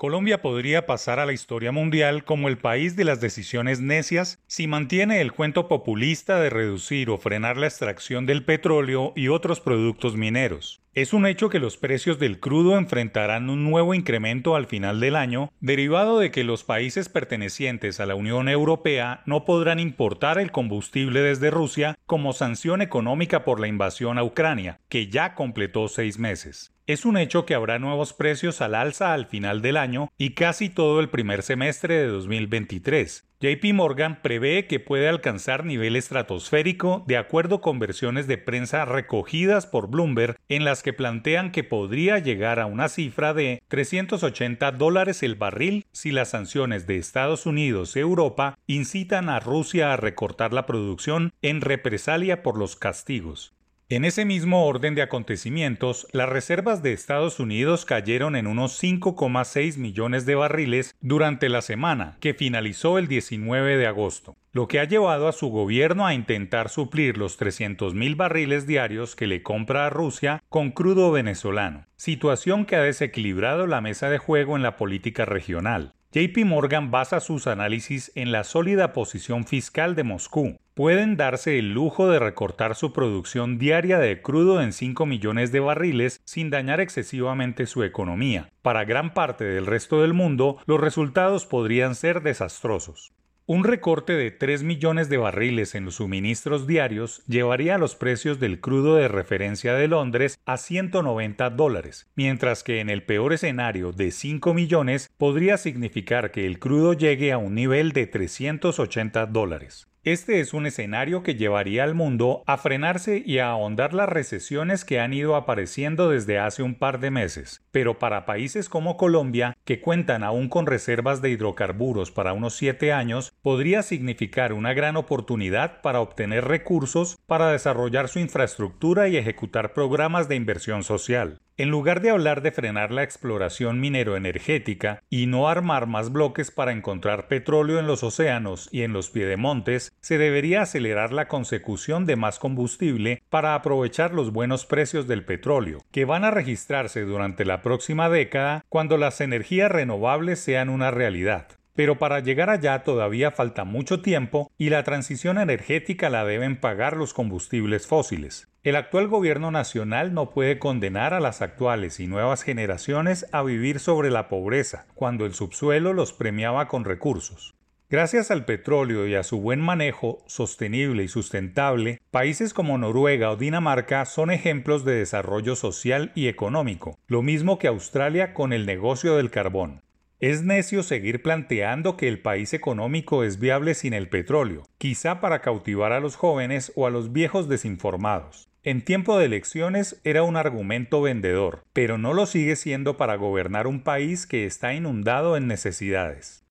Colombia podría pasar a la historia mundial como el país de las decisiones necias si mantiene el cuento populista de reducir o frenar la extracción del petróleo y otros productos mineros. Es un hecho que los precios del crudo enfrentarán un nuevo incremento al final del año, derivado de que los países pertenecientes a la Unión Europea no podrán importar el combustible desde Rusia como sanción económica por la invasión a Ucrania, que ya completó seis meses. Es un hecho que habrá nuevos precios al alza al final del año y casi todo el primer semestre de 2023, JP Morgan prevé que puede alcanzar nivel estratosférico de acuerdo con versiones de prensa recogidas por Bloomberg en las que plantean que podría llegar a una cifra de 380 dólares el barril si las sanciones de Estados Unidos y Europa incitan a Rusia a recortar la producción en represalia por los castigos. En ese mismo orden de acontecimientos, las reservas de Estados Unidos cayeron en unos 5,6 millones de barriles durante la semana, que finalizó el 19 de agosto, lo que ha llevado a su gobierno a intentar suplir los 300 mil barriles diarios que le compra a Rusia con crudo venezolano, situación que ha desequilibrado la mesa de juego en la política regional. JP Morgan basa sus análisis en la sólida posición fiscal de Moscú. Pueden darse el lujo de recortar su producción diaria de crudo en 5 millones de barriles sin dañar excesivamente su economía. Para gran parte del resto del mundo, los resultados podrían ser desastrosos. Un recorte de 3 millones de barriles en los suministros diarios llevaría los precios del crudo de referencia de Londres a 190 dólares, mientras que en el peor escenario de 5 millones podría significar que el crudo llegue a un nivel de 380 dólares. Este es un escenario que llevaría al mundo a frenarse y a ahondar las recesiones que han ido apareciendo desde hace un par de meses. Pero para países como Colombia, que cuentan aún con reservas de hidrocarburos para unos 7 años, podría significar una gran oportunidad para obtener recursos para desarrollar su infraestructura y ejecutar programas de inversión social. En lugar de hablar de frenar la exploración minero-energética y no armar más bloques para encontrar petróleo en los océanos y en los piedemontes, se debería acelerar la consecución de más combustible para aprovechar los buenos precios del petróleo, que van a registrarse durante la próxima década cuando las energías renovables sean una realidad. Pero para llegar allá todavía falta mucho tiempo y la transición energética la deben pagar los combustibles fósiles. El actual gobierno nacional no puede condenar a las actuales y nuevas generaciones a vivir sobre la pobreza, cuando el subsuelo los premiaba con recursos. Gracias al petróleo y a su buen manejo sostenible y sustentable, países como Noruega o Dinamarca son ejemplos de desarrollo social y económico, lo mismo que Australia con el negocio del carbón. Es necio seguir planteando que el país económico es viable sin el petróleo, quizá para cautivar a los jóvenes o a los viejos desinformados. En tiempo de elecciones era un argumento vendedor, pero no lo sigue siendo para gobernar un país que está inundado en necesidades.